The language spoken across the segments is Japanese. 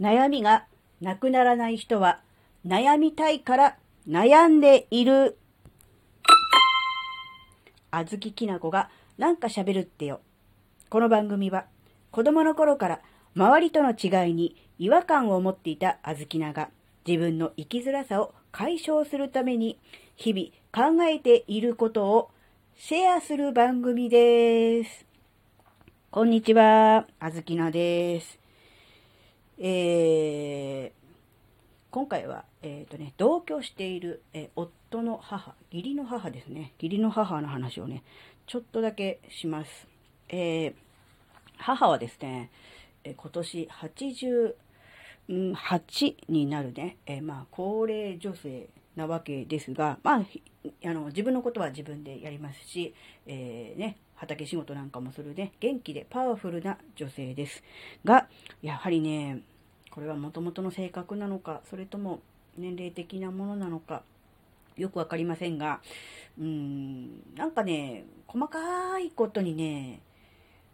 悩みがなくならない人は悩みたいから悩んでいる。あずききなこがなんか喋るってよ。この番組は子供の頃から周りとの違いに違和感を持っていたあずきなが自分の生きづらさを解消するために日々考えていることをシェアする番組です。こんにちは、あずきなです。えー、今回は、えっ、ー、とね、同居している、えー、夫の母、義理の母ですね。義理の母の話をね、ちょっとだけします。えー、母はですね、え今年88になるね、えまあ、高齢女性なわけですが、まあ、あの自分のことは自分でやりますし、えー、ね、畑仕事なんかもするね、元気でパワフルな女性です。が、やはりね、これはもともとの性格なのか、それとも年齢的なものなのか、よくわかりませんが、うーん、なんかね、細かいことにね、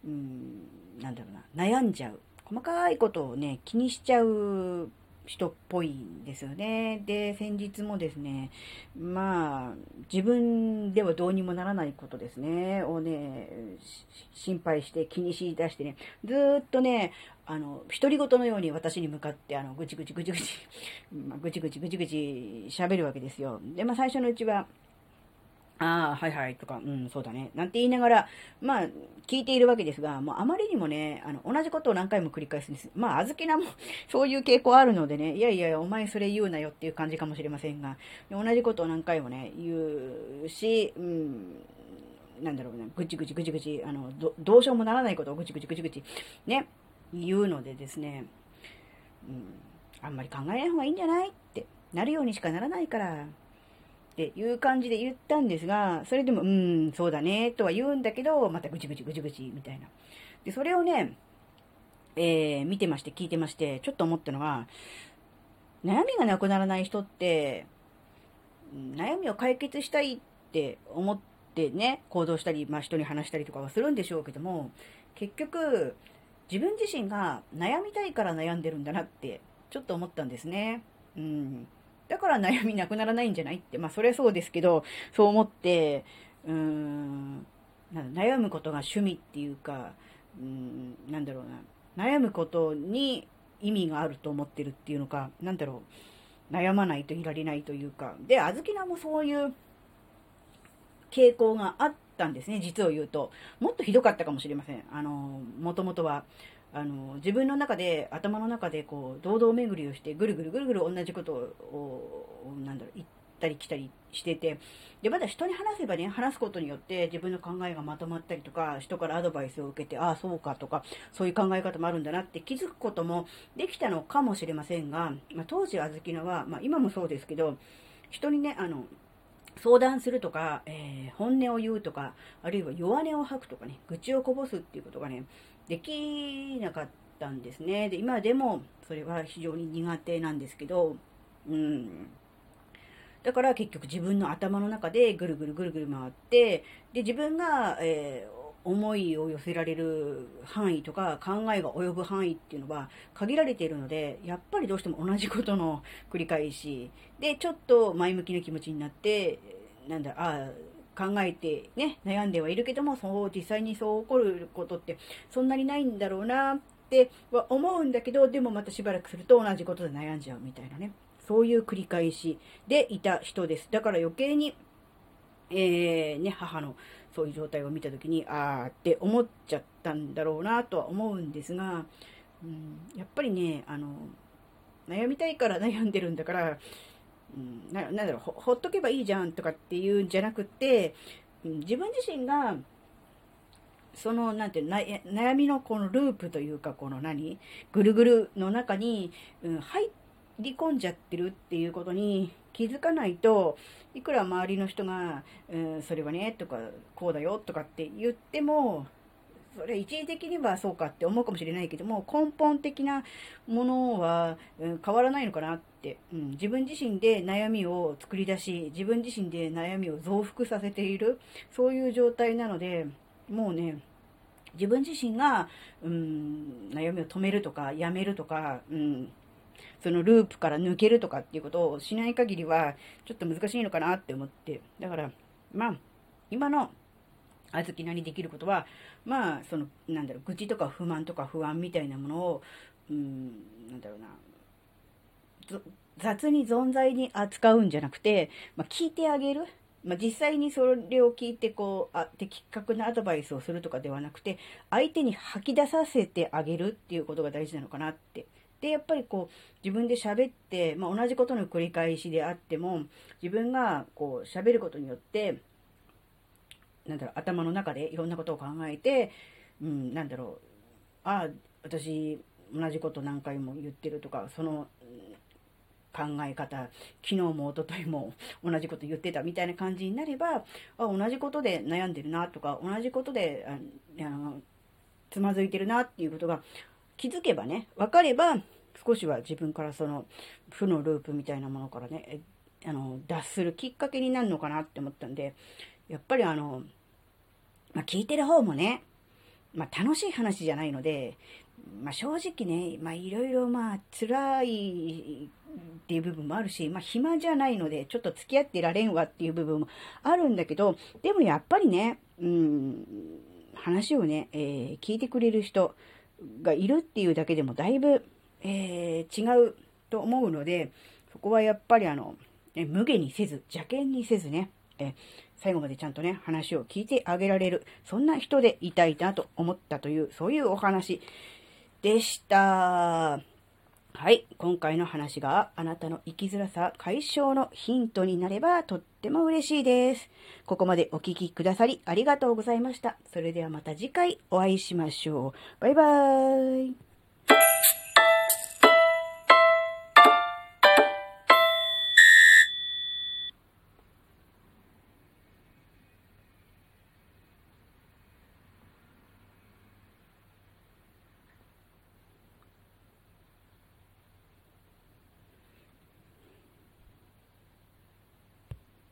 うん、なんだろうな、悩んじゃう。細かいことをね、気にしちゃう人っぽいんですよね。で、先日もですね、まあ、自分ではどうにもならないことですね、をね、心配して気にしだしてね、ずっとね、あの、独り言のように私に向かって、あの、ぐちぐちぐちぐち、まあ、ぐちぐちぐちぐち喋るわけですよ。で、まあ最初のうちは、ああ、はいはいとか、うん、そうだね。なんて言いながら、まあ、聞いているわけですが、もうあまりにもね、あの、同じことを何回も繰り返すんです。まあ、あずきなも、そういう傾向あるのでね、いやいや、お前それ言うなよっていう感じかもしれませんが、同じことを何回もね、言うし、うん、なんだろうな、ぐちぐちぐちぐち、あの、どどうしようもならないことをぐちぐちぐちぐち、ね、言うのでですね、うん、あんまり考えない方がいいんじゃないって、なるようにしかならないから、っていう感じで言ったんですが、それでも、うん、そうだね、とは言うんだけど、またぐちぐちぐちぐち、みたいな。で、それをね、えー、見てまして、聞いてまして、ちょっと思ったのは、悩みがなくならない人って、悩みを解決したいって思ってね、行動したり、まあ人に話したりとかはするんでしょうけども、結局、自分自身が悩みたいから悩んでるんだなって、ちょっと思ったんですね。うん。だから悩みなくならないんじゃない？って、まあそれはそうですけど、そう思って、うーん、悩むことが趣味っていうか、うん、なんだろうな、悩むことに意味があると思ってるっていうのか、なんだろう、悩まないといられないというか、で、あずきなもそういう傾向があったんですね、実を言うと。もっとひどかったかもしれません。あの、もともとは。あの自分の中で頭の中でこう堂々巡りをしてぐるぐるぐるぐる同じことをなんだろう言ったり来たりしててでまだ人に話せばね話すことによって自分の考えがまとまったりとか人からアドバイスを受けてああそうかとかそういう考え方もあるんだなって気づくこともできたのかもしれませんが、まあ、当時あずきのは、まあ、今もそうですけど人にねあの相談するとか、えー、本音を言うとか、あるいは弱音を吐くとかね、愚痴をこぼすっていうことがね、できなかったんですね。で、今でもそれは非常に苦手なんですけど、うん。だから結局自分の頭の中でぐるぐるぐるぐる回って、で、自分が、え、思いを寄せられる範囲とか考えが及ぶ範囲っていうのは限られているので、やっぱりどうしても同じことの 繰り返し、で、ちょっと前向きな気持ちになって、なんだ、ああ、考えてね、悩んではいるけども、そう、実際にそう起こることってそんなにないんだろうなっては思うんだけど、でもまたしばらくすると同じことで悩んじゃうみたいなね。そういう繰り返しでいた人です。だから余計に、えー、ね、母のそういう状態を見た時に、あーって思っちゃったんだろうなとは思うんですが、うん、やっぱりね、あの、悩みたいから 悩んでるんだから、うん、ななんだろうほ、ほっとけばいいじゃんとかっていうんじゃなくて、うん、自分自身が、その、なんていうの、悩みのこのループというか、この何？ぐるぐるの中に、うん、入り込んじゃってるっていうことに気づかないと、いくら周りの人が、うん、それはね、とか、こうだよとかって言っても、それ一時的にはそうかって思うかもしれないけども、根本的なものは、うん、変わらないのかなって、うん、自分自身で悩みを作り出し、自分自身で悩みを増幅させている、そういう状態なので、もうね、自分自身が、うん、悩みを止めるとか、やめるとか、うん、そのループから抜けるとかっていうことをしない限りは、ちょっと難しいのかなって思って。だから、まあ、今の、あずきなりできることは、まあ、その、なんだろう、愚痴とか不満とか不安みたいなものを、うん、なんだろうな、雑に存在に扱うんじゃなくて、まあ、聞いてあげる。まあ、実際にそれを聞いて、こう、あ、的確なアドバイスをするとかではなくて、相手に吐き出させてあげるっていうことが大事なのかなって。で、やっぱりこう、自分で喋って、まあ、同じことの繰り返しであっても、自分がこう、喋ることによって、なんだろう、頭の中でいろんなことを考えて、うん、なんだろう、ああ、私、同じこと何回も言ってるとか、その、考え方、昨日も一昨日も同じこと言ってたみたいな感じになれば、あ同じことで悩んでるなとか、同じことであのつまずいてるなっていうことが気づけばね、分かれば、少しは自分からその負のループみたいなものからね、あの脱するきっかけになるのかなって思ったんで、やっぱりあの、まあ、聞いてる方もね、まあ、楽しい話じゃないので、まあ、正直ね、ま、いろいろまあ辛いっていう部分もあるし、まあ、暇じゃないので、ちょっと付き合ってられんわっていう部分もあるんだけど、でもやっぱりね、うん、話をね、えー、聞いてくれる人がいるっていうだけでもだいぶ、えー、違うと思うので、そこはやっぱりあの、え無下にせず、邪険にせずね、え最後までちゃんとね、話を聞いてあげられる、そんな人でいたいなと思ったという、そういうお話でした。はい。今回の話があなたの生きづらさ解消のヒントになればとっても嬉しいです。ここまでお聴きくださりありがとうございました。それではまた次回お会いしましょう。バイバーイ。